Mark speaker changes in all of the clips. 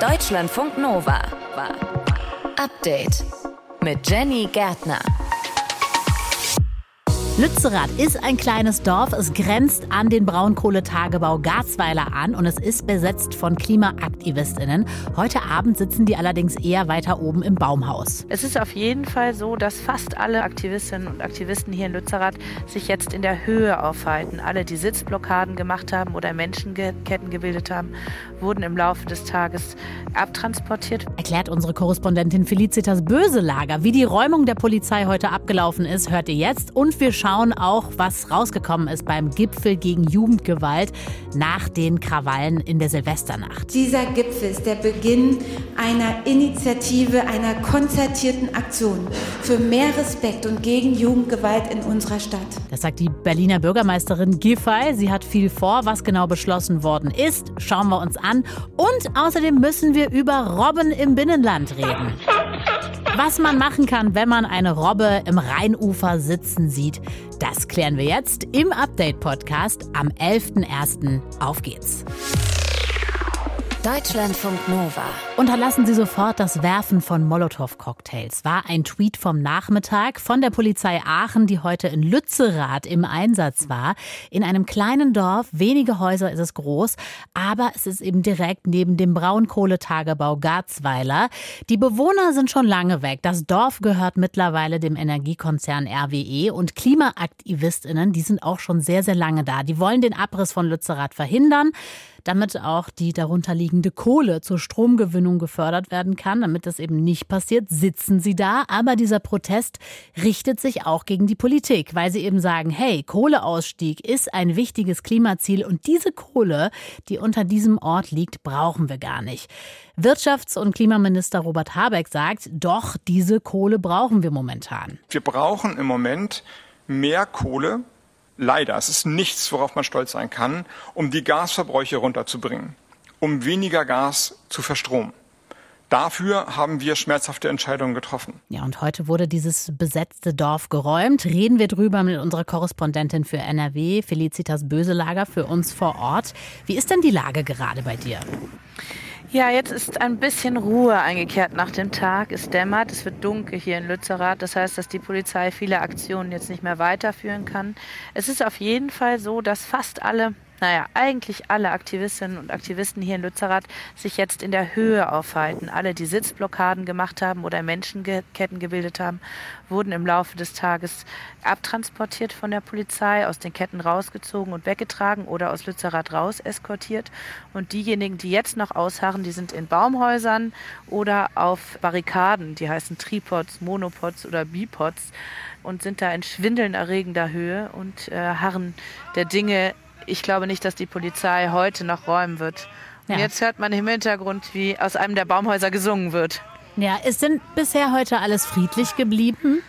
Speaker 1: Deutschlandfunk Nova. Update mit Jenny Gärtner.
Speaker 2: Lützerath ist ein kleines Dorf. Es grenzt an den Braunkohletagebau Garzweiler an und es ist besetzt von KlimaaktivistInnen. Heute Abend sitzen die allerdings eher weiter oben im Baumhaus.
Speaker 3: Es ist auf jeden Fall so, dass fast alle Aktivistinnen und Aktivisten hier in Lützerath sich jetzt in der Höhe aufhalten. Alle, die Sitzblockaden gemacht haben oder Menschenketten gebildet haben, wurden im Laufe des Tages abtransportiert.
Speaker 2: Erklärt unsere Korrespondentin Felicitas Böselager. Wie die Räumung der Polizei heute abgelaufen ist, hört ihr jetzt. Und wir schauen schauen auch, was rausgekommen ist beim Gipfel gegen Jugendgewalt nach den Krawallen in der Silvesternacht.
Speaker 4: Dieser Gipfel ist der Beginn einer Initiative, einer konzertierten Aktion für mehr Respekt und gegen Jugendgewalt in unserer Stadt.
Speaker 2: Das sagt die Berliner Bürgermeisterin Giffey. Sie hat viel vor, was genau beschlossen worden ist. Schauen wir uns an. Und außerdem müssen wir über Robben im Binnenland reden. Was man machen kann, wenn man eine Robbe im Rheinufer sitzen sieht, das klären wir jetzt im Update-Podcast am 11.01. Auf geht's!
Speaker 1: Deutschlandfunk Nova.
Speaker 2: Unterlassen Sie sofort das Werfen von Molotow-Cocktails. War ein Tweet vom Nachmittag von der Polizei Aachen, die heute in Lützerath im Einsatz war. In einem kleinen Dorf, wenige Häuser ist es groß, aber es ist eben direkt neben dem Braunkohletagebau Garzweiler. Die Bewohner sind schon lange weg. Das Dorf gehört mittlerweile dem Energiekonzern RWE und KlimaaktivistInnen, die sind auch schon sehr, sehr lange da. Die wollen den Abriss von Lützerath verhindern damit auch die darunterliegende Kohle zur Stromgewinnung gefördert werden kann. Damit das eben nicht passiert, sitzen sie da. Aber dieser Protest richtet sich auch gegen die Politik, weil sie eben sagen, hey, Kohleausstieg ist ein wichtiges Klimaziel und diese Kohle, die unter diesem Ort liegt, brauchen wir gar nicht. Wirtschafts- und Klimaminister Robert Habeck sagt, doch, diese Kohle brauchen wir momentan.
Speaker 5: Wir brauchen im Moment mehr Kohle, leider, es ist nichts, worauf man stolz sein kann, um die Gasverbräuche runterzubringen, um weniger Gas zu verstromen. Dafür haben wir schmerzhafte Entscheidungen getroffen.
Speaker 2: Ja, und heute wurde dieses besetzte Dorf geräumt. Reden wir drüber mit unserer Korrespondentin für NRW, Felicitas Böselager, für uns vor Ort. Wie ist denn die Lage gerade bei dir?
Speaker 3: Ja, jetzt ist ein bisschen Ruhe eingekehrt nach dem Tag. Es dämmert, es wird dunkel hier in Lützerath. Das heißt, dass die Polizei viele Aktionen jetzt nicht mehr weiterführen kann. Es ist auf jeden Fall so, dass fast alle naja, eigentlich alle Aktivistinnen und Aktivisten hier in Lützerath sich jetzt in der Höhe aufhalten. Alle, die Sitzblockaden gemacht haben oder Menschenketten gebildet haben, wurden im Laufe des Tages abtransportiert von der Polizei, aus den Ketten rausgezogen und weggetragen oder aus Lützerath raus eskortiert. Und diejenigen, die jetzt noch ausharren, die sind in Baumhäusern oder auf Barrikaden, die heißen Tripods, Monopods oder Bipods und sind da in schwindelnerregender Höhe und äh, harren der Dinge ich glaube nicht, dass die Polizei heute noch räumen wird. Und ja. jetzt hört man im Hintergrund, wie aus einem der Baumhäuser gesungen wird.
Speaker 2: Ja, ist denn bisher heute alles friedlich geblieben?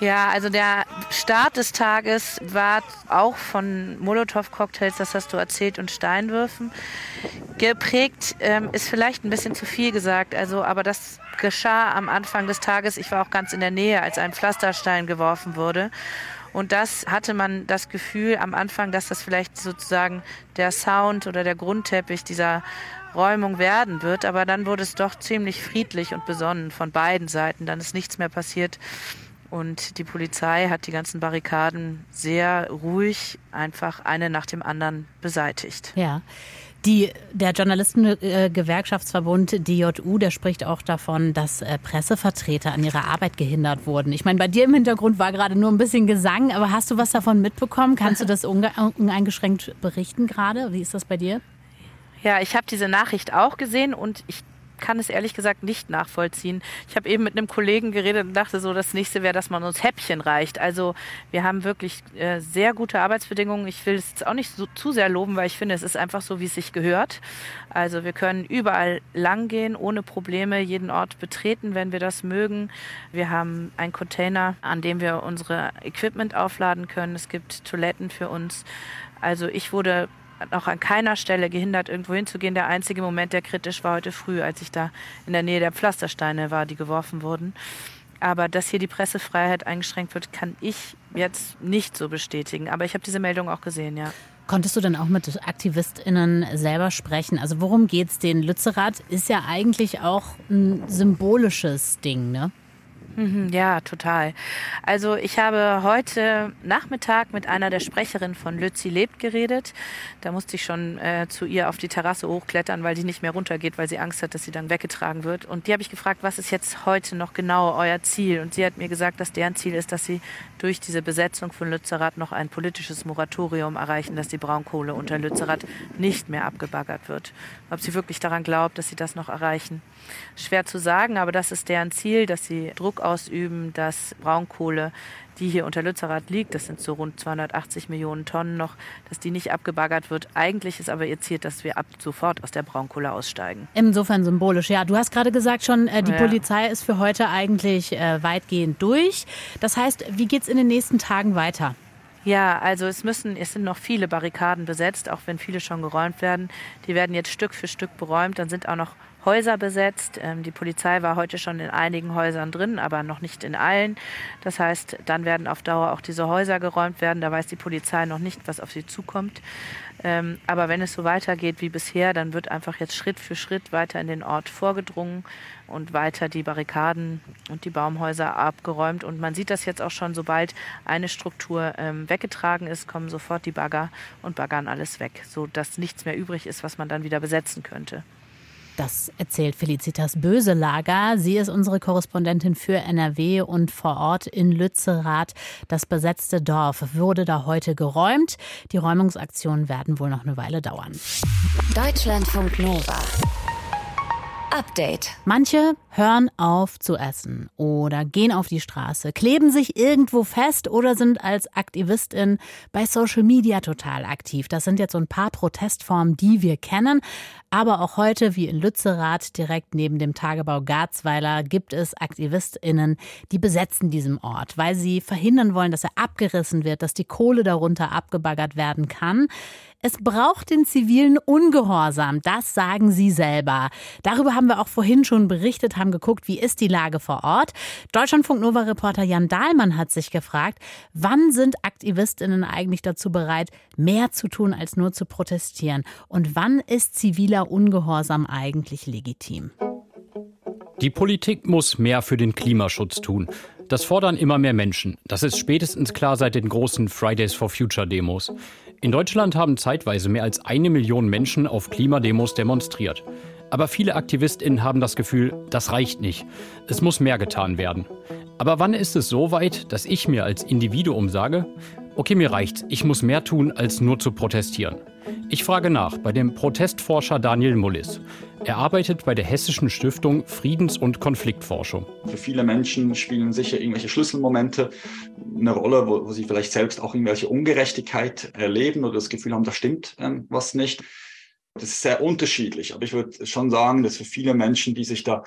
Speaker 3: Ja, also der Start des Tages war auch von Molotow-Cocktails, das hast du erzählt, und Steinwürfen geprägt. Ähm, ist vielleicht ein bisschen zu viel gesagt, also, aber das geschah am Anfang des Tages. Ich war auch ganz in der Nähe, als ein Pflasterstein geworfen wurde. Und das hatte man das Gefühl am Anfang, dass das vielleicht sozusagen der Sound oder der Grundteppich dieser Räumung werden wird. Aber dann wurde es doch ziemlich friedlich und besonnen von beiden Seiten. Dann ist nichts mehr passiert. Und die Polizei hat die ganzen Barrikaden sehr ruhig einfach eine nach dem anderen beseitigt.
Speaker 2: Ja. Die, der Journalistengewerkschaftsverbund DJU, der spricht auch davon, dass äh, Pressevertreter an ihrer Arbeit gehindert wurden. Ich meine, bei dir im Hintergrund war gerade nur ein bisschen Gesang, aber hast du was davon mitbekommen? Kannst du das uneingeschränkt berichten gerade? Wie ist das bei dir?
Speaker 3: Ja, ich habe diese Nachricht auch gesehen und ich kann es ehrlich gesagt nicht nachvollziehen. Ich habe eben mit einem Kollegen geredet und dachte so, das nächste wäre, dass man uns Häppchen reicht. Also wir haben wirklich äh, sehr gute Arbeitsbedingungen. Ich will es auch nicht so zu sehr loben, weil ich finde, es ist einfach so, wie es sich gehört. Also wir können überall lang gehen, ohne Probleme, jeden Ort betreten, wenn wir das mögen. Wir haben einen Container, an dem wir unsere Equipment aufladen können. Es gibt Toiletten für uns. Also ich wurde auch an keiner Stelle gehindert, irgendwo hinzugehen. Der einzige Moment, der kritisch war heute früh, als ich da in der Nähe der Pflastersteine war, die geworfen wurden. Aber dass hier die Pressefreiheit eingeschränkt wird, kann ich jetzt nicht so bestätigen. Aber ich habe diese Meldung auch gesehen, ja.
Speaker 2: Konntest du denn auch mit AktivistInnen selber sprechen? Also worum geht's denen? Lützerath ist ja eigentlich auch ein symbolisches Ding, ne?
Speaker 3: Mhm, ja, total. Also ich habe heute Nachmittag mit einer der Sprecherinnen von Lützi lebt geredet. Da musste ich schon äh, zu ihr auf die Terrasse hochklettern, weil die nicht mehr runtergeht, weil sie Angst hat, dass sie dann weggetragen wird. Und die habe ich gefragt, was ist jetzt heute noch genau euer Ziel? Und sie hat mir gesagt, dass deren Ziel ist, dass sie durch diese Besetzung von Lützerath noch ein politisches Moratorium erreichen, dass die Braunkohle unter Lützerath nicht mehr abgebaggert wird. Ob sie wirklich daran glaubt, dass sie das noch erreichen, schwer zu sagen, aber das ist deren Ziel, dass sie Druck ausüben, dass Braunkohle, die hier unter Lützerath liegt, das sind so rund 280 Millionen Tonnen noch, dass die nicht abgebaggert wird. Eigentlich ist aber ihr Ziel, dass wir ab sofort aus der Braunkohle aussteigen.
Speaker 2: Insofern symbolisch, ja. Du hast gerade gesagt schon, äh, die ja. Polizei ist für heute eigentlich äh, weitgehend durch. Das heißt, wie geht es in den nächsten Tagen weiter?
Speaker 3: Ja, also es müssen, es sind noch viele Barrikaden besetzt, auch wenn viele schon geräumt werden. Die werden jetzt Stück für Stück beräumt. Dann sind auch noch Häuser besetzt. Ähm, die Polizei war heute schon in einigen Häusern drin, aber noch nicht in allen. Das heißt, dann werden auf Dauer auch diese Häuser geräumt werden. Da weiß die Polizei noch nicht, was auf sie zukommt. Ähm, aber wenn es so weitergeht wie bisher, dann wird einfach jetzt Schritt für Schritt weiter in den Ort vorgedrungen und weiter die Barrikaden und die Baumhäuser abgeräumt. Und man sieht das jetzt auch schon, sobald eine Struktur ähm, weggetragen ist, kommen sofort die Bagger und baggern alles weg, sodass nichts mehr übrig ist, was man dann wieder besetzen könnte.
Speaker 2: Das erzählt Felicitas Böselager. Sie ist unsere Korrespondentin für NRW und vor Ort in Lützerath. Das besetzte Dorf wurde da heute geräumt. Die Räumungsaktionen werden wohl noch eine Weile dauern.
Speaker 1: Deutschlandfunk Nova. Update.
Speaker 2: Manche hören auf zu essen oder gehen auf die Straße, kleben sich irgendwo fest oder sind als Aktivistin bei Social Media total aktiv. Das sind jetzt so ein paar Protestformen, die wir kennen. Aber auch heute, wie in Lützerath, direkt neben dem Tagebau Garzweiler, gibt es AktivistInnen, die besetzen diesen Ort, weil sie verhindern wollen, dass er abgerissen wird, dass die Kohle darunter abgebaggert werden kann. Es braucht den zivilen Ungehorsam, das sagen sie selber. Darüber haben wir auch vorhin schon berichtet, haben geguckt, wie ist die Lage vor Ort. Deutschlandfunk Nova Reporter Jan Dahlmann hat sich gefragt, wann sind Aktivistinnen eigentlich dazu bereit, mehr zu tun als nur zu protestieren und wann ist ziviler Ungehorsam eigentlich legitim?
Speaker 6: Die Politik muss mehr für den Klimaschutz tun. Das fordern immer mehr Menschen. Das ist spätestens klar seit den großen Fridays for Future Demos. In Deutschland haben zeitweise mehr als eine Million Menschen auf Klimademos demonstriert. Aber viele AktivistInnen haben das Gefühl, das reicht nicht. Es muss mehr getan werden. Aber wann ist es so weit, dass ich mir als Individuum sage, okay, mir reicht's, ich muss mehr tun, als nur zu protestieren? Ich frage nach bei dem Protestforscher Daniel Mullis. Er arbeitet bei der Hessischen Stiftung Friedens- und Konfliktforschung.
Speaker 7: Für viele Menschen spielen sicher irgendwelche Schlüsselmomente eine Rolle, wo, wo sie vielleicht selbst auch irgendwelche Ungerechtigkeit erleben oder das Gefühl haben, da stimmt ähm, was nicht. Das ist sehr unterschiedlich, aber ich würde schon sagen, dass für viele Menschen, die sich da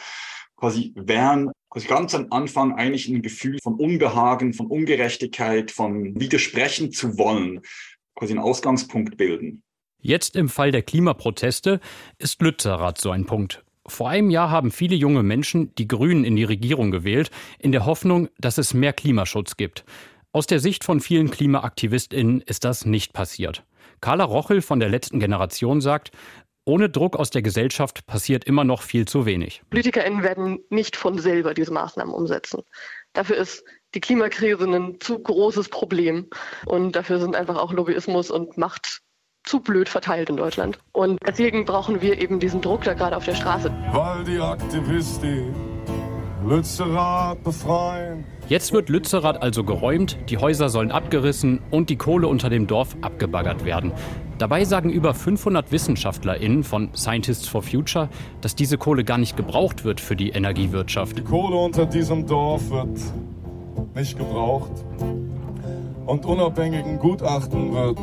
Speaker 7: quasi wehren, quasi ganz am Anfang eigentlich ein Gefühl von Unbehagen, von Ungerechtigkeit, von widersprechen zu wollen, quasi einen Ausgangspunkt bilden.
Speaker 6: Jetzt im Fall der Klimaproteste ist Lützerath so ein Punkt. Vor einem Jahr haben viele junge Menschen die Grünen in die Regierung gewählt, in der Hoffnung, dass es mehr Klimaschutz gibt. Aus der Sicht von vielen KlimaaktivistInnen ist das nicht passiert. Carla Rochel von der letzten Generation sagt, ohne Druck aus der Gesellschaft passiert immer noch viel zu wenig.
Speaker 8: PolitikerInnen werden nicht von selber diese Maßnahmen umsetzen. Dafür ist die Klimakrise ein zu großes Problem. Und dafür sind einfach auch Lobbyismus und Macht zu blöd verteilt in Deutschland. Und deswegen brauchen wir eben diesen Druck da gerade auf der Straße.
Speaker 9: Weil die Aktivistin Lützerath befreien.
Speaker 6: Jetzt wird Lützerath also geräumt, die Häuser sollen abgerissen und die Kohle unter dem Dorf abgebaggert werden. Dabei sagen über 500 WissenschaftlerInnen von Scientists for Future, dass diese Kohle gar nicht gebraucht wird für die Energiewirtschaft.
Speaker 9: Die Kohle unter diesem Dorf wird nicht gebraucht und unabhängigen Gutachten wird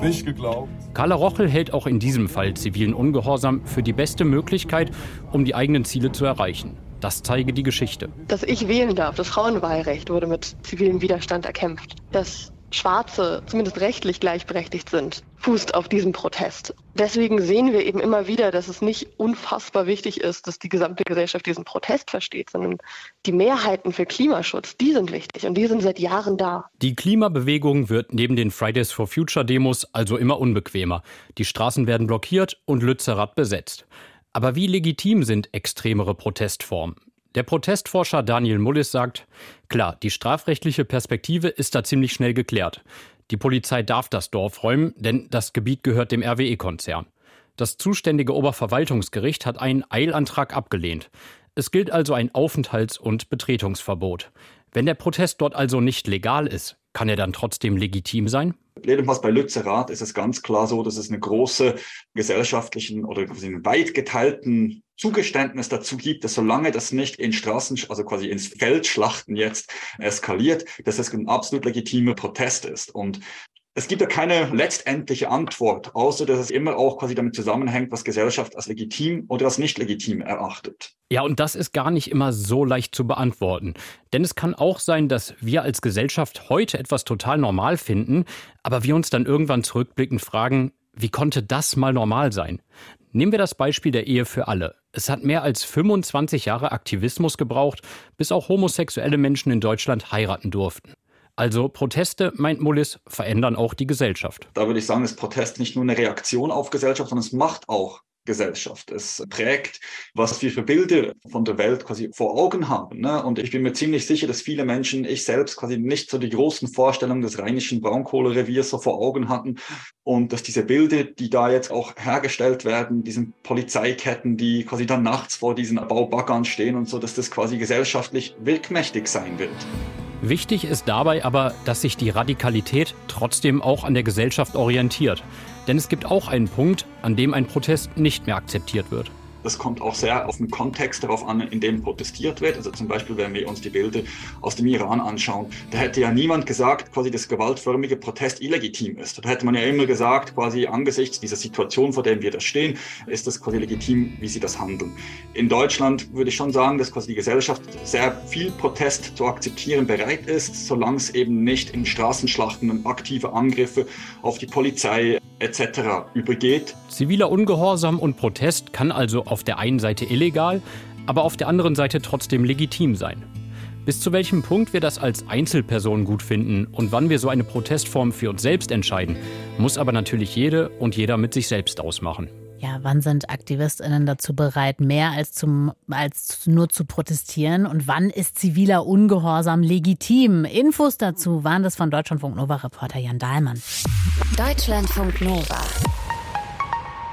Speaker 9: nicht geglaubt.
Speaker 6: Carla Rochel hält auch in diesem Fall zivilen Ungehorsam für die beste Möglichkeit, um die eigenen Ziele zu erreichen. Das zeige die Geschichte.
Speaker 8: Dass ich wählen darf, das Frauenwahlrecht wurde mit zivilem Widerstand erkämpft. Dass Schwarze zumindest rechtlich gleichberechtigt sind, fußt auf diesem Protest. Deswegen sehen wir eben immer wieder, dass es nicht unfassbar wichtig ist, dass die gesamte Gesellschaft diesen Protest versteht, sondern die Mehrheiten für Klimaschutz, die sind wichtig und die sind seit Jahren da.
Speaker 6: Die Klimabewegung wird neben den Fridays for Future Demos also immer unbequemer. Die Straßen werden blockiert und Lützerath besetzt. Aber wie legitim sind extremere Protestformen? Der Protestforscher Daniel Mullis sagt, klar, die strafrechtliche Perspektive ist da ziemlich schnell geklärt. Die Polizei darf das Dorf räumen, denn das Gebiet gehört dem RWE-Konzern. Das zuständige Oberverwaltungsgericht hat einen Eilantrag abgelehnt. Es gilt also ein Aufenthalts- und Betretungsverbot. Wenn der Protest dort also nicht legal ist, kann er dann trotzdem legitim sein?
Speaker 7: Jedenfalls bei Lützerath ist es ganz klar so, dass es eine große gesellschaftlichen oder einen weit geteilten Zugeständnis dazu gibt, dass solange das nicht in Straßen, also quasi ins Feldschlachten jetzt eskaliert, dass es ein absolut legitimer Protest ist. Und es gibt ja keine letztendliche Antwort, außer dass es immer auch quasi damit zusammenhängt, was Gesellschaft als legitim oder als nicht legitim erachtet.
Speaker 6: Ja, und das ist gar nicht immer so leicht zu beantworten. Denn es kann auch sein, dass wir als Gesellschaft heute etwas total normal finden, aber wir uns dann irgendwann zurückblickend fragen, wie konnte das mal normal sein? Nehmen wir das Beispiel der Ehe für alle. Es hat mehr als 25 Jahre Aktivismus gebraucht, bis auch homosexuelle Menschen in Deutschland heiraten durften. Also Proteste, meint Mullis, verändern auch die Gesellschaft.
Speaker 7: Da würde ich sagen, ist Protest nicht nur eine Reaktion auf Gesellschaft, sondern es macht auch Gesellschaft. Es prägt, was wir für Bilder von der Welt quasi vor Augen haben. Ne? Und ich bin mir ziemlich sicher, dass viele Menschen, ich selbst quasi nicht so die großen Vorstellungen des rheinischen Braunkohlereviers so vor Augen hatten. Und dass diese Bilder, die da jetzt auch hergestellt werden, diesen Polizeiketten, die quasi dann nachts vor diesen Baubaggern stehen und so, dass das quasi gesellschaftlich wirkmächtig sein wird.
Speaker 6: Wichtig ist dabei aber, dass sich die Radikalität trotzdem auch an der Gesellschaft orientiert. Denn es gibt auch einen Punkt, an dem ein Protest nicht mehr akzeptiert wird.
Speaker 7: Das kommt auch sehr auf den Kontext darauf an, in dem protestiert wird. Also zum Beispiel, wenn wir uns die Bilder aus dem Iran anschauen, da hätte ja niemand gesagt, quasi, dass gewaltförmige Protest illegitim ist. Da hätte man ja immer gesagt, quasi angesichts dieser Situation, vor der wir da stehen, ist das quasi legitim, wie sie das handeln. In Deutschland würde ich schon sagen, dass quasi die Gesellschaft sehr viel Protest zu akzeptieren bereit ist, solange es eben nicht in Straßenschlachten und aktive Angriffe auf die Polizei etc. übergeht.
Speaker 6: Ziviler Ungehorsam und Protest kann also auf der einen Seite illegal, aber auf der anderen Seite trotzdem legitim sein. Bis zu welchem Punkt wir das als Einzelperson gut finden und wann wir so eine Protestform für uns selbst entscheiden, muss aber natürlich jede und jeder mit sich selbst ausmachen.
Speaker 2: Ja, wann sind AktivistInnen dazu bereit, mehr als, zum, als nur zu protestieren? Und wann ist ziviler Ungehorsam legitim? Infos dazu waren das von Deutschlandfunk Nova-Reporter Jan Dahlmann.
Speaker 1: Deutschlandfunk Nova.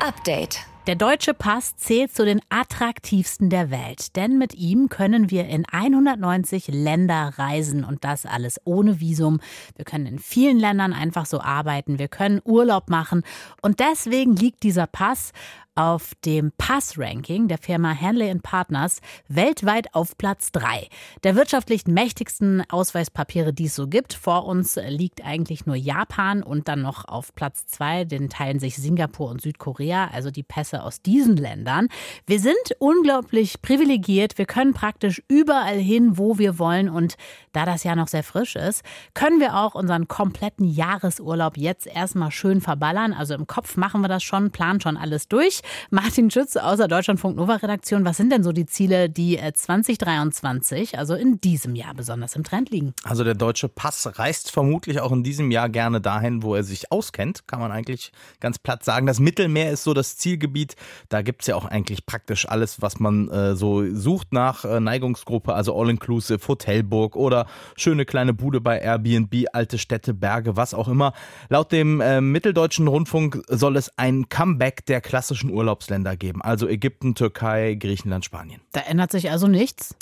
Speaker 1: Update.
Speaker 2: Der deutsche Pass zählt zu den attraktivsten der Welt, denn mit ihm können wir in 190 Länder reisen und das alles ohne Visum. Wir können in vielen Ländern einfach so arbeiten, wir können Urlaub machen und deswegen liegt dieser Pass auf dem Pass-Ranking der Firma Hanley Partners weltweit auf Platz 3. Der wirtschaftlich mächtigsten Ausweispapiere, die es so gibt. Vor uns liegt eigentlich nur Japan und dann noch auf Platz 2, den teilen sich Singapur und Südkorea, also die Pässe aus diesen Ländern. Wir sind unglaublich privilegiert. Wir können praktisch überall hin, wo wir wollen. Und da das Jahr noch sehr frisch ist, können wir auch unseren kompletten Jahresurlaub jetzt erstmal schön verballern. Also im Kopf machen wir das schon, planen schon alles durch. Martin Schütz aus der Deutschlandfunk Nova Redaktion. Was sind denn so die Ziele, die 2023, äh, also in diesem Jahr besonders im Trend liegen?
Speaker 10: Also der deutsche Pass reist vermutlich auch in diesem Jahr gerne dahin, wo er sich auskennt, kann man eigentlich ganz platt sagen. Das Mittelmeer ist so das Zielgebiet. Da gibt es ja auch eigentlich praktisch alles, was man äh, so sucht nach äh, Neigungsgruppe, also All-Inclusive, Hotelburg oder schöne kleine Bude bei Airbnb, alte Städte, Berge, was auch immer. Laut dem äh, Mitteldeutschen Rundfunk soll es ein Comeback der klassischen Urlaubsländer geben. Also Ägypten, Türkei, Griechenland, Spanien.
Speaker 2: Da ändert sich also nichts?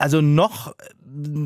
Speaker 10: Also noch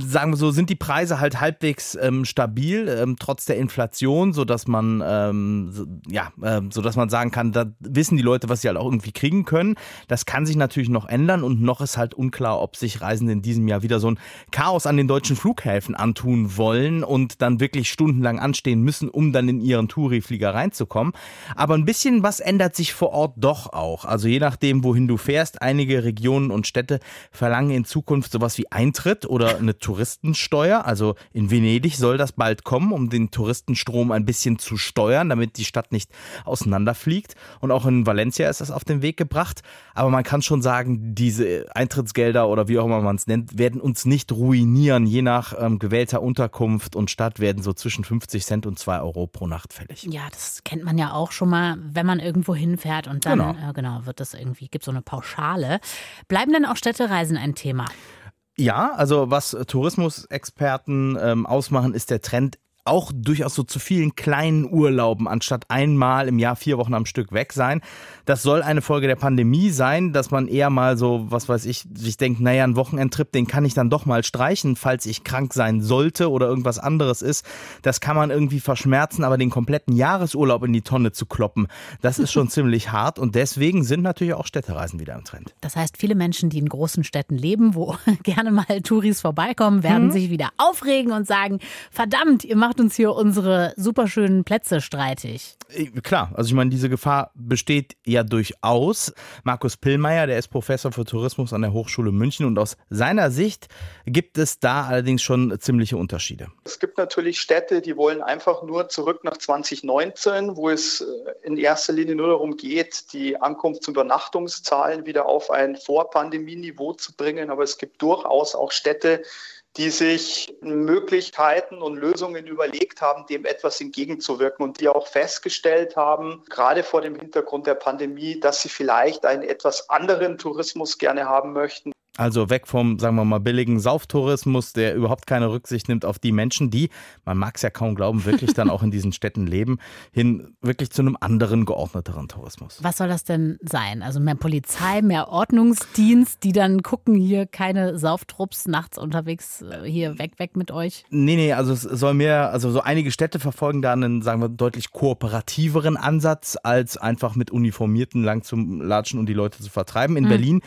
Speaker 10: sagen wir so, sind die Preise halt halbwegs ähm, stabil, ähm, trotz der Inflation, so dass man, ähm, so, ja, äh, so dass man sagen kann, da wissen die Leute, was sie halt auch irgendwie kriegen können. Das kann sich natürlich noch ändern und noch ist halt unklar, ob sich Reisende in diesem Jahr wieder so ein Chaos an den deutschen Flughäfen antun wollen und dann wirklich stundenlang anstehen müssen, um dann in ihren Touri-Flieger reinzukommen. Aber ein bisschen was ändert sich vor Ort doch auch. Also je nachdem, wohin du fährst, einige Regionen und Städte verlangen in Zukunft sowas sowas wie Eintritt oder eine Touristensteuer. Also in Venedig soll das bald kommen, um den Touristenstrom ein bisschen zu steuern, damit die Stadt nicht auseinanderfliegt. Und auch in Valencia ist das auf den Weg gebracht. Aber man kann schon sagen, diese Eintrittsgelder oder wie auch immer man es nennt, werden uns nicht ruinieren. Je nach ähm, gewählter Unterkunft und Stadt werden so zwischen 50 Cent und 2 Euro pro Nacht fällig.
Speaker 2: Ja, das kennt man ja auch schon mal, wenn man irgendwo hinfährt und dann
Speaker 10: Genau.
Speaker 2: äh, genau wird das irgendwie, gibt so eine Pauschale. Bleiben denn auch Städtereisen ein Thema?
Speaker 10: Ja, also was Tourismusexperten ähm, ausmachen, ist der Trend auch durchaus so zu vielen kleinen Urlauben, anstatt einmal im Jahr vier Wochen am Stück weg sein. Das soll eine Folge der Pandemie sein, dass man eher mal so, was weiß ich, sich denkt, naja, ein Wochenendtrip, den kann ich dann doch mal streichen, falls ich krank sein sollte oder irgendwas anderes ist. Das kann man irgendwie verschmerzen, aber den kompletten Jahresurlaub in die Tonne zu kloppen, das ist schon ziemlich hart und deswegen sind natürlich auch Städtereisen wieder im Trend.
Speaker 2: Das heißt, viele Menschen, die in großen Städten leben, wo gerne mal Touris vorbeikommen, werden
Speaker 10: Mhm.
Speaker 2: sich wieder aufregen und sagen, verdammt, ihr macht uns hier unsere superschönen Plätze streitig.
Speaker 10: Äh, Klar, also ich meine, diese Gefahr besteht ja durchaus. Markus Pillmeier, der ist Professor für Tourismus an der Hochschule München und aus seiner Sicht gibt es da allerdings schon ziemliche Unterschiede.
Speaker 11: Es gibt natürlich Städte, die wollen einfach nur zurück nach 2019, wo es äh, in erster Linie nur darum geht, die Ankunfts- und Übernachtungszahlen wieder auf ein Vorpandemieniveau zu bringen. Aber es gibt durchaus auch Städte, die sich Möglichkeiten und Lösungen überlegt haben, dem etwas entgegenzuwirken und die auch festgestellt haben, gerade vor dem Hintergrund der Pandemie, dass sie vielleicht einen etwas anderen Tourismus gerne haben möchten.
Speaker 10: Also weg vom, sagen wir mal, billigen Sauftourismus, der überhaupt keine Rücksicht nimmt auf die Menschen, die, man mag es ja kaum glauben, wirklich dann auch in diesen Städten leben, hin wirklich zu einem anderen, geordneteren Tourismus.
Speaker 2: Was soll das denn sein? Also mehr Polizei, mehr Ordnungsdienst, die dann gucken, hier keine Sauftrupps nachts unterwegs, äh, hier weg, weg mit euch.
Speaker 10: Nee, nee, also es soll mehr, also so einige Städte verfolgen da einen, sagen wir, deutlich kooperativeren Ansatz, als einfach mit Uniformierten lang zu latschen und die Leute zu vertreiben. In
Speaker 2: Mhm.
Speaker 10: Berlin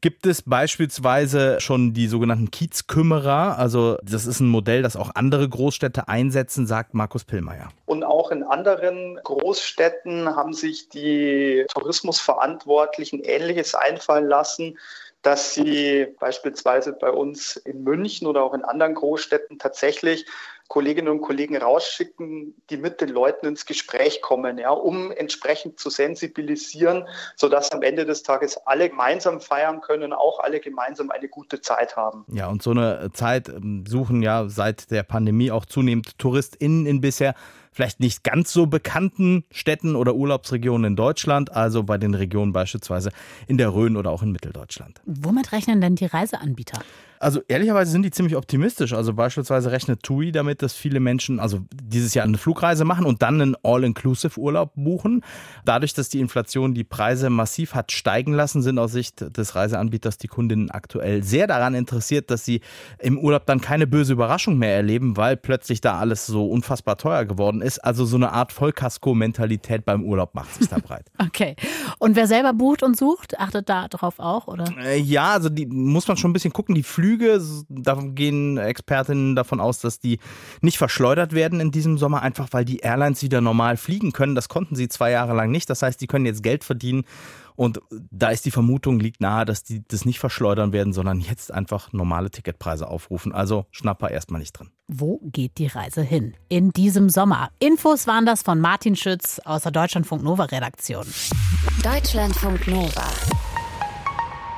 Speaker 10: gibt es beispielsweise schon die sogenannten Kiezkümmerer. Also das ist ein Modell, das auch andere Großstädte einsetzen, sagt Markus Pillmeier.
Speaker 11: Und auch in anderen Großstädten haben sich die Tourismusverantwortlichen Ähnliches einfallen lassen, dass sie beispielsweise bei uns in München oder auch in anderen Großstädten tatsächlich Kolleginnen und Kollegen rausschicken, die mit den Leuten ins Gespräch kommen, ja, um entsprechend zu sensibilisieren, sodass am Ende des Tages alle gemeinsam feiern können, auch alle gemeinsam eine gute Zeit haben.
Speaker 10: Ja, und so eine Zeit ähm, suchen ja seit der Pandemie auch zunehmend TouristInnen in bisher vielleicht nicht ganz so bekannten Städten oder Urlaubsregionen in Deutschland, also bei den Regionen beispielsweise in der Rhön oder auch in Mitteldeutschland.
Speaker 2: Womit rechnen denn die Reiseanbieter?
Speaker 10: Also ehrlicherweise sind die ziemlich optimistisch. Also beispielsweise rechnet TUI damit, dass viele Menschen also dieses Jahr eine Flugreise machen und dann einen All-Inclusive-Urlaub buchen. Dadurch, dass die Inflation die Preise massiv hat steigen lassen, sind aus Sicht des Reiseanbieters die Kundinnen aktuell sehr daran interessiert, dass sie im Urlaub dann keine böse Überraschung mehr erleben, weil plötzlich da alles so unfassbar teuer geworden ist. Also so eine Art Vollkasko-Mentalität beim Urlaub macht sich da breit.
Speaker 2: Okay. Und wer selber bucht und sucht, achtet da drauf auch, oder?
Speaker 10: Äh, Ja, also die muss man schon ein bisschen gucken. Die Flüge, da gehen Expertinnen davon aus, dass die nicht verschleudert werden in diesem Sommer, einfach weil die Airlines wieder normal fliegen können. Das konnten sie zwei Jahre lang nicht. Das heißt, die können jetzt Geld verdienen. Und da ist die Vermutung, liegt nahe, dass die das nicht verschleudern werden, sondern jetzt einfach normale Ticketpreise aufrufen. Also Schnapper erstmal nicht drin.
Speaker 2: Wo geht die Reise hin? In diesem Sommer. Infos waren das von Martin Schütz aus der Deutschlandfunk Nova Redaktion.
Speaker 1: Deutschlandfunk Nova.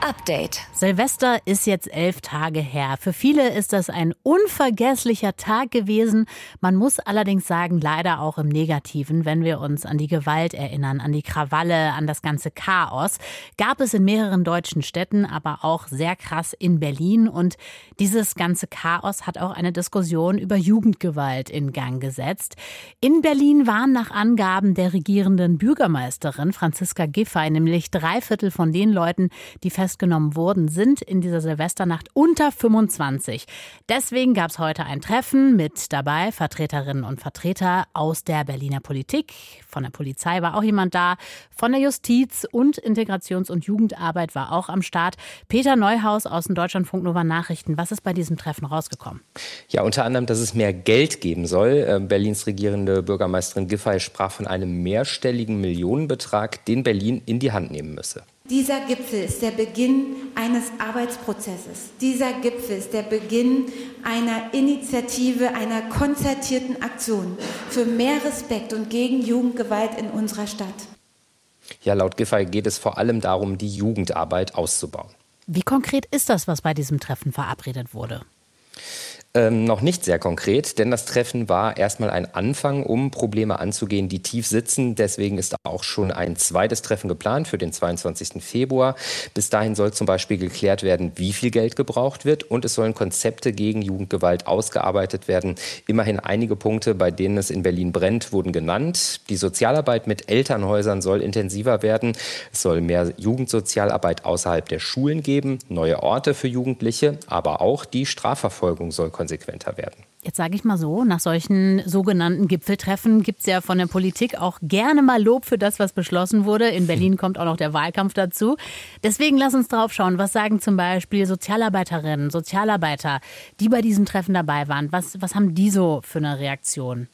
Speaker 1: Update.
Speaker 2: Silvester ist jetzt elf Tage her. Für viele ist das ein unvergesslicher Tag gewesen. Man muss allerdings sagen, leider auch im Negativen, wenn wir uns an die Gewalt erinnern, an die Krawalle, an das ganze Chaos. Gab es in mehreren deutschen Städten, aber auch sehr krass in Berlin. Und dieses ganze Chaos hat auch eine Diskussion über Jugendgewalt in Gang gesetzt. In Berlin waren nach Angaben der regierenden Bürgermeisterin Franziska Giffey nämlich drei Viertel von den Leuten, die festgenommen wurden, sind in dieser Silvesternacht unter 25. Deswegen gab es heute ein Treffen mit dabei Vertreterinnen und Vertreter aus der Berliner Politik. Von der Polizei war auch jemand da, von der Justiz und Integrations- und Jugendarbeit war auch am Start. Peter Neuhaus aus den Deutschlandfunk Nova Nachrichten. Was ist bei diesem Treffen rausgekommen?
Speaker 12: Ja, unter anderem, dass es mehr Geld geben soll. Ähm, Berlins regierende Bürgermeisterin Giffey sprach von einem mehrstelligen Millionenbetrag, den Berlin in die Hand nehmen müsse.
Speaker 4: Dieser Gipfel ist der Beginn eines Arbeitsprozesses. Dieser Gipfel ist der Beginn einer Initiative, einer konzertierten Aktion für mehr Respekt und gegen Jugendgewalt in unserer Stadt.
Speaker 12: Ja, laut Giffey geht es vor allem darum, die Jugendarbeit auszubauen.
Speaker 2: Wie konkret ist das, was bei diesem Treffen verabredet wurde?
Speaker 12: Ähm, noch nicht sehr konkret, denn das Treffen war erstmal ein Anfang, um Probleme anzugehen, die tief sitzen. Deswegen ist auch schon ein zweites Treffen geplant für den 22. Februar. Bis dahin soll zum Beispiel geklärt werden, wie viel Geld gebraucht wird und es sollen Konzepte gegen Jugendgewalt ausgearbeitet werden. Immerhin einige Punkte, bei denen es in Berlin brennt, wurden genannt. Die Sozialarbeit mit Elternhäusern soll intensiver werden. Es soll mehr Jugendsozialarbeit außerhalb der Schulen geben, neue Orte für Jugendliche, aber auch die Strafverfolgung soll konsequenter werden.
Speaker 2: Jetzt sage ich mal so, nach solchen sogenannten Gipfeltreffen gibt es ja von der Politik auch gerne mal Lob für das, was beschlossen wurde. In Berlin kommt auch noch der Wahlkampf dazu. Deswegen lass uns drauf schauen, was sagen zum Beispiel Sozialarbeiterinnen, Sozialarbeiter, die bei diesem Treffen dabei waren. Was, was haben die so für eine Reaktion?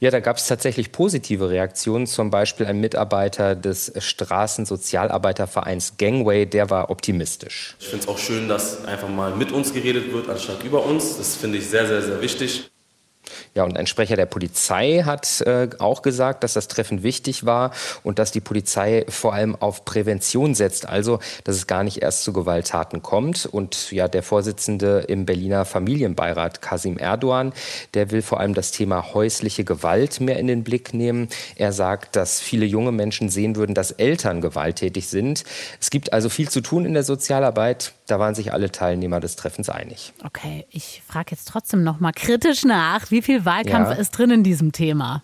Speaker 12: Ja, da gab es tatsächlich positive Reaktionen. Zum Beispiel ein Mitarbeiter des Straßensozialarbeitervereins Gangway, der war optimistisch.
Speaker 13: Ich finde es auch schön, dass einfach mal mit uns geredet wird, anstatt über uns. Das finde ich sehr, sehr, sehr wichtig.
Speaker 12: Ja, und ein Sprecher der Polizei hat äh, auch gesagt, dass das Treffen wichtig war und dass die Polizei vor allem auf Prävention setzt, also dass es gar nicht erst zu Gewalttaten kommt. Und ja, der Vorsitzende im Berliner Familienbeirat, Kasim Erdogan, der will vor allem das Thema häusliche Gewalt mehr in den Blick nehmen. Er sagt, dass viele junge Menschen sehen würden, dass Eltern gewalttätig sind. Es gibt also viel zu tun in der Sozialarbeit. Da waren sich alle Teilnehmer des Treffens einig.
Speaker 2: Okay, ich frage jetzt trotzdem noch mal kritisch nach. Wie viel Wahlkampf ja. ist drin in diesem Thema?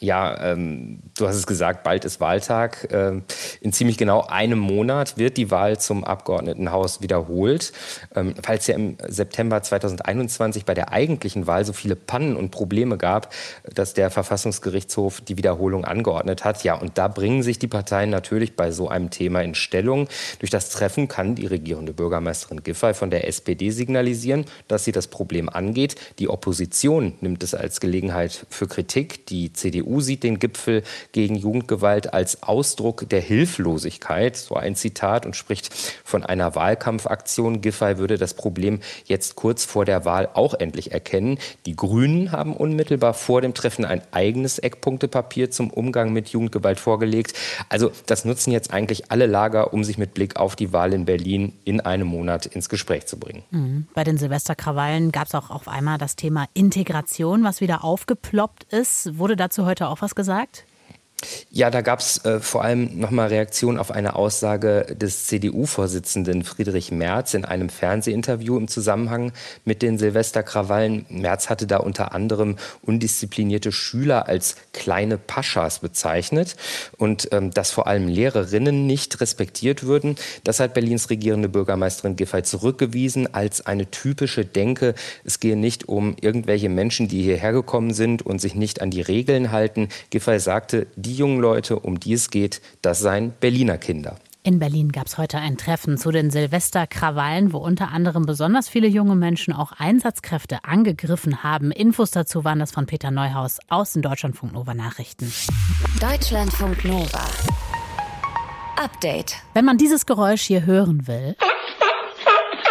Speaker 12: Ja, ähm, du hast es gesagt, bald ist Wahltag. Ähm, in ziemlich genau einem Monat wird die Wahl zum Abgeordnetenhaus wiederholt. Ähm, falls ja im September 2021 bei der eigentlichen Wahl so viele Pannen und Probleme gab, dass der Verfassungsgerichtshof die Wiederholung angeordnet hat. Ja, und da bringen sich die Parteien natürlich bei so einem Thema in Stellung. Durch das Treffen kann die regierende Bürgermeisterin Giffey von der SPD signalisieren, dass sie das Problem angeht. Die Opposition nimmt es als Gelegenheit für Kritik. Die CDU CDU sieht den Gipfel gegen Jugendgewalt als Ausdruck der Hilflosigkeit, so ein Zitat, und spricht von einer Wahlkampfaktion. Giffey würde das Problem jetzt kurz vor der Wahl auch endlich erkennen. Die Grünen haben unmittelbar vor dem Treffen ein eigenes Eckpunktepapier zum Umgang mit Jugendgewalt vorgelegt. Also das nutzen jetzt eigentlich alle Lager, um sich mit Blick auf die Wahl in Berlin in einem Monat ins Gespräch zu bringen.
Speaker 2: Mhm. Bei den Silvesterkrawallen gab es auch auf einmal das Thema Integration, was wieder aufgeploppt ist. Wurde dazu heute heute auch was gesagt?
Speaker 12: Ja, da gab es äh, vor allem nochmal Reaktion auf eine Aussage des CDU-Vorsitzenden Friedrich Merz in einem Fernsehinterview im Zusammenhang mit den Silvesterkrawallen. Merz hatte da unter anderem undisziplinierte Schüler als kleine Paschas bezeichnet und ähm, dass vor allem Lehrerinnen nicht respektiert würden. Das hat Berlins regierende Bürgermeisterin Giffey zurückgewiesen als eine typische Denke. Es gehe nicht um irgendwelche Menschen, die hierher gekommen sind und sich nicht an die Regeln halten. Giffey sagte, die jungen Leute, um die es geht, das seien Berliner Kinder.
Speaker 2: In Berlin gab es heute ein Treffen zu den Silvesterkrawallen, wo unter anderem besonders viele junge Menschen auch Einsatzkräfte angegriffen haben. Infos dazu waren das von Peter Neuhaus aus den Deutschlandfunk Nova Nachrichten.
Speaker 1: Deutschlandfunk Nova. Update.
Speaker 2: Wenn man dieses Geräusch hier hören will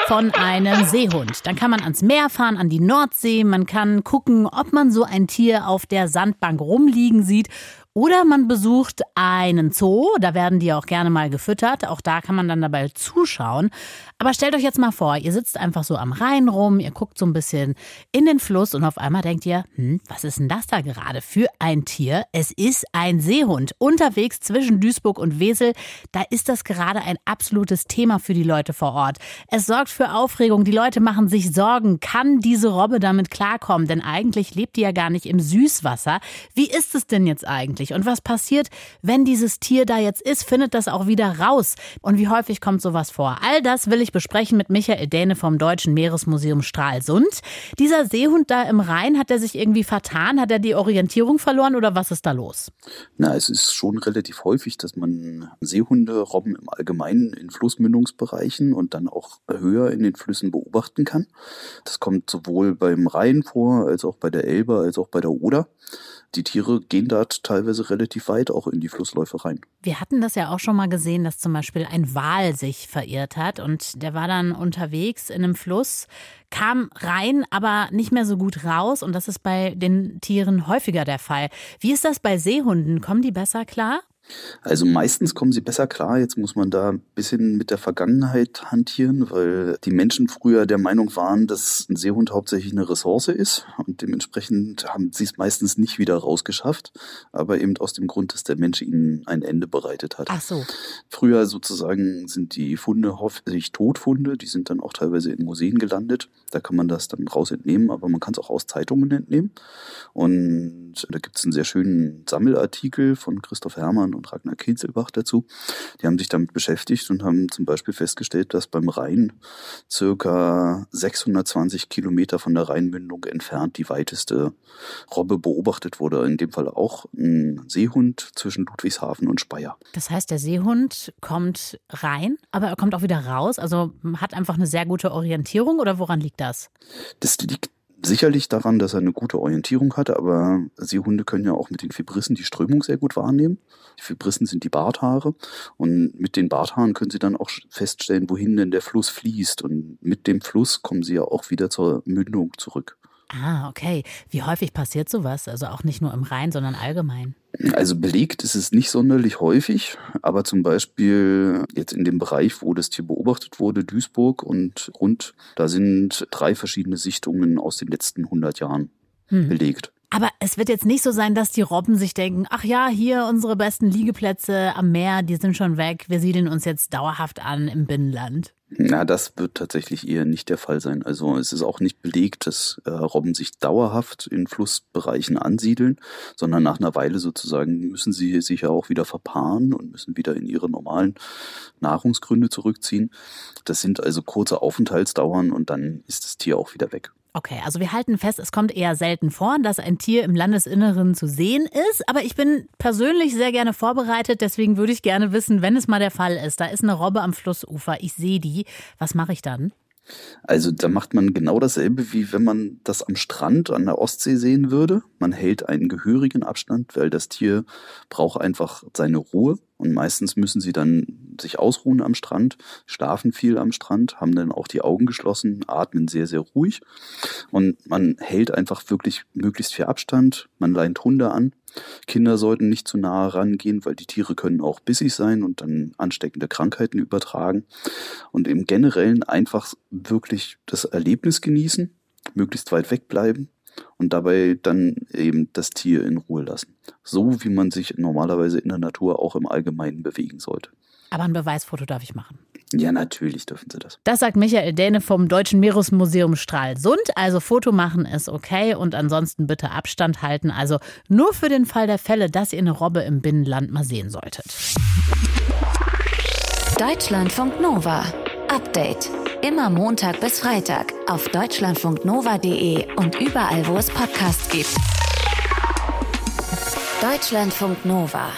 Speaker 2: von einem Seehund. Dann kann man ans Meer fahren, an die Nordsee. Man kann gucken, ob man so ein Tier auf der Sandbank rumliegen sieht oder man besucht einen Zoo, da werden die auch gerne mal gefüttert. Auch da kann man dann dabei zuschauen. Aber stellt euch jetzt mal vor, ihr sitzt einfach so am Rhein rum, ihr guckt so ein bisschen in den Fluss und auf einmal denkt ihr, hm, was ist denn das da gerade für ein Tier? Es ist ein Seehund. Unterwegs zwischen Duisburg und Wesel, da ist das gerade ein absolutes Thema für die Leute vor Ort. Es sorgt für Aufregung, die Leute machen sich Sorgen. Kann diese Robbe damit klarkommen? Denn eigentlich lebt die ja gar nicht im Süßwasser. Wie ist es denn jetzt eigentlich? Und was passiert, wenn dieses Tier da jetzt ist? Findet das auch wieder raus? Und wie häufig kommt sowas vor? All das will ich besprechen mit Michael Däne vom Deutschen Meeresmuseum Stralsund. Dieser Seehund da im Rhein, hat er sich irgendwie vertan? Hat er die Orientierung verloren oder was ist da los?
Speaker 14: Na, es ist schon relativ häufig, dass man Seehunde, Robben im Allgemeinen in Flussmündungsbereichen und dann auch höher in den Flüssen beobachten kann. Das kommt sowohl beim Rhein vor, als auch bei der Elbe, als auch bei der Oder. Die Tiere gehen da teilweise relativ weit auch in die Flussläufe rein.
Speaker 2: Wir hatten das ja auch schon mal gesehen, dass zum Beispiel ein Wal sich verirrt hat und der war dann unterwegs in einem Fluss, kam rein, aber nicht mehr so gut raus und das ist bei den Tieren häufiger der Fall. Wie ist das bei Seehunden? Kommen die besser klar?
Speaker 14: Also meistens kommen sie besser klar. Jetzt muss man da ein bisschen mit der Vergangenheit hantieren, weil die Menschen früher der Meinung waren, dass ein Seehund hauptsächlich eine Ressource ist und dementsprechend haben sie es meistens nicht wieder rausgeschafft, aber eben aus dem Grund, dass der Mensch ihnen ein Ende bereitet hat.
Speaker 2: Ach so.
Speaker 14: Früher sozusagen sind die Funde hauptsächlich Todfunde, die sind dann auch teilweise in Museen gelandet. Da kann man das dann raus entnehmen, aber man kann es auch aus Zeitungen entnehmen. Und da gibt es einen sehr schönen Sammelartikel von Christoph Hermann und Ragnar Kinzelbach dazu. Die haben sich damit beschäftigt und haben zum Beispiel festgestellt, dass beim Rhein circa 620 Kilometer von der Rheinmündung entfernt die weiteste Robbe beobachtet wurde. In dem Fall auch ein Seehund zwischen Ludwigshafen und Speyer.
Speaker 2: Das heißt, der Seehund kommt rein, aber er kommt auch wieder raus. Also hat einfach eine sehr gute Orientierung oder woran liegt das?
Speaker 14: Das liegt sicherlich daran, dass er eine gute Orientierung hatte, aber Seehunde können ja auch mit den Fibrissen die Strömung sehr gut wahrnehmen. Die Fibrissen sind die Barthaare und mit den Barthaaren können sie dann auch feststellen, wohin denn der Fluss fließt und mit dem Fluss kommen sie ja auch wieder zur Mündung zurück.
Speaker 2: Ah, okay. Wie häufig passiert sowas? Also auch nicht nur im Rhein, sondern allgemein?
Speaker 14: Also belegt ist es nicht sonderlich häufig, aber zum Beispiel jetzt in dem Bereich, wo das Tier beobachtet wurde, Duisburg und rund, da sind drei verschiedene Sichtungen aus den letzten 100 Jahren hm. belegt.
Speaker 2: Aber es wird jetzt nicht so sein, dass die Robben sich denken, ach ja, hier unsere besten Liegeplätze am Meer, die sind schon weg, wir siedeln uns jetzt dauerhaft an im Binnenland.
Speaker 14: Na, das wird tatsächlich eher nicht der Fall sein. Also es ist auch nicht belegt, dass äh, Robben sich dauerhaft in Flussbereichen ansiedeln, sondern nach einer Weile sozusagen müssen sie sich ja auch wieder verpaaren und müssen wieder in ihre normalen Nahrungsgründe zurückziehen. Das sind also kurze Aufenthaltsdauern und dann ist das Tier auch wieder weg.
Speaker 2: Okay, also wir halten fest, es kommt eher selten vor, dass ein Tier im Landesinneren zu sehen ist. Aber ich bin persönlich sehr gerne vorbereitet, deswegen würde ich gerne wissen, wenn es mal der Fall ist, da ist eine Robbe am Flussufer, ich sehe die, was mache ich dann?
Speaker 14: Also da macht man genau dasselbe, wie wenn man das am Strand an der Ostsee sehen würde. Man hält einen gehörigen Abstand, weil das Tier braucht einfach seine Ruhe. Und meistens müssen sie dann sich ausruhen am Strand, schlafen viel am Strand, haben dann auch die Augen geschlossen, atmen sehr, sehr ruhig. Und man hält einfach wirklich möglichst viel Abstand. Man leint Hunde an. Kinder sollten nicht zu nahe rangehen, weil die Tiere können auch bissig sein und dann ansteckende Krankheiten übertragen. Und im Generellen einfach wirklich das Erlebnis genießen, möglichst weit wegbleiben und dabei dann eben das Tier in Ruhe lassen. So wie man sich normalerweise in der Natur auch im Allgemeinen bewegen sollte.
Speaker 2: Aber ein Beweisfoto darf ich machen.
Speaker 14: Ja, natürlich dürfen Sie das.
Speaker 2: Das sagt Michael Däne vom Deutschen Meeresmuseum Stralsund. Also Foto machen ist okay und ansonsten bitte Abstand halten. Also nur für den Fall der Fälle, dass ihr eine Robbe im Binnenland mal sehen solltet.
Speaker 1: Deutschlandfunk Nova. Update. Immer Montag bis Freitag auf deutschlandfunknova.de und überall, wo es Podcasts gibt. Deutschlandfunk Nova.